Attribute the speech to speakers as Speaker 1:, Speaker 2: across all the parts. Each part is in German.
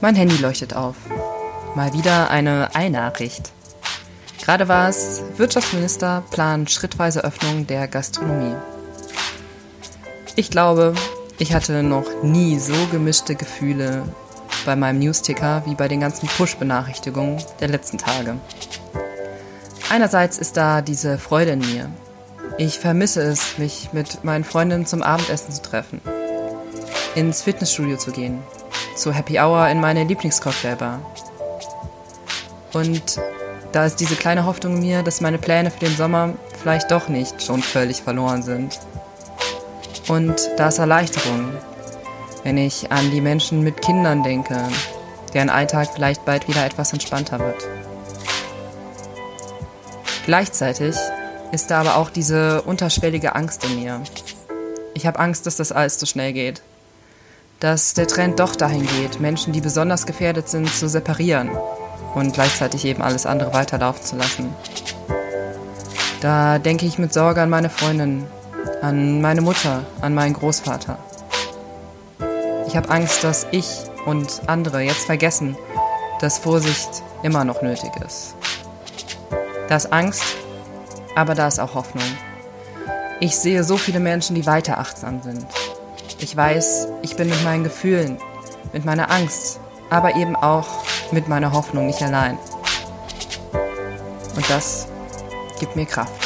Speaker 1: Mein Handy leuchtet auf. Mal wieder eine Eilnachricht. Gerade war es, Wirtschaftsminister planen schrittweise Öffnung der Gastronomie. Ich glaube, ich hatte noch nie so gemischte Gefühle bei meinem Newsticker wie bei den ganzen Push-Benachrichtigungen der letzten Tage. Einerseits ist da diese Freude in mir. Ich vermisse es, mich mit meinen Freundinnen zum Abendessen zu treffen, ins Fitnessstudio zu gehen, zu Happy Hour in meine Lieblingscocktailbar. Und da ist diese kleine Hoffnung in mir, dass meine Pläne für den Sommer vielleicht doch nicht schon völlig verloren sind. Und da ist Erleichterung, wenn ich an die Menschen mit Kindern denke, deren Alltag vielleicht bald wieder etwas entspannter wird. Gleichzeitig ist da aber auch diese unterschwellige Angst in mir. Ich habe Angst, dass das alles zu schnell geht dass der Trend doch dahin geht, Menschen, die besonders gefährdet sind, zu separieren und gleichzeitig eben alles andere weiterlaufen zu lassen. Da denke ich mit Sorge an meine Freundin, an meine Mutter, an meinen Großvater. Ich habe Angst, dass ich und andere jetzt vergessen, dass Vorsicht immer noch nötig ist. Da ist Angst, aber da ist auch Hoffnung. Ich sehe so viele Menschen, die weiter achtsam sind, ich weiß, ich bin mit meinen Gefühlen, mit meiner Angst, aber eben auch mit meiner Hoffnung nicht allein. Und das gibt mir Kraft.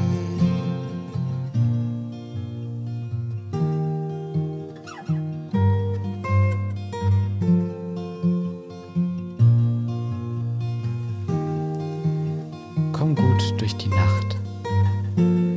Speaker 2: Komm gut durch die Nacht.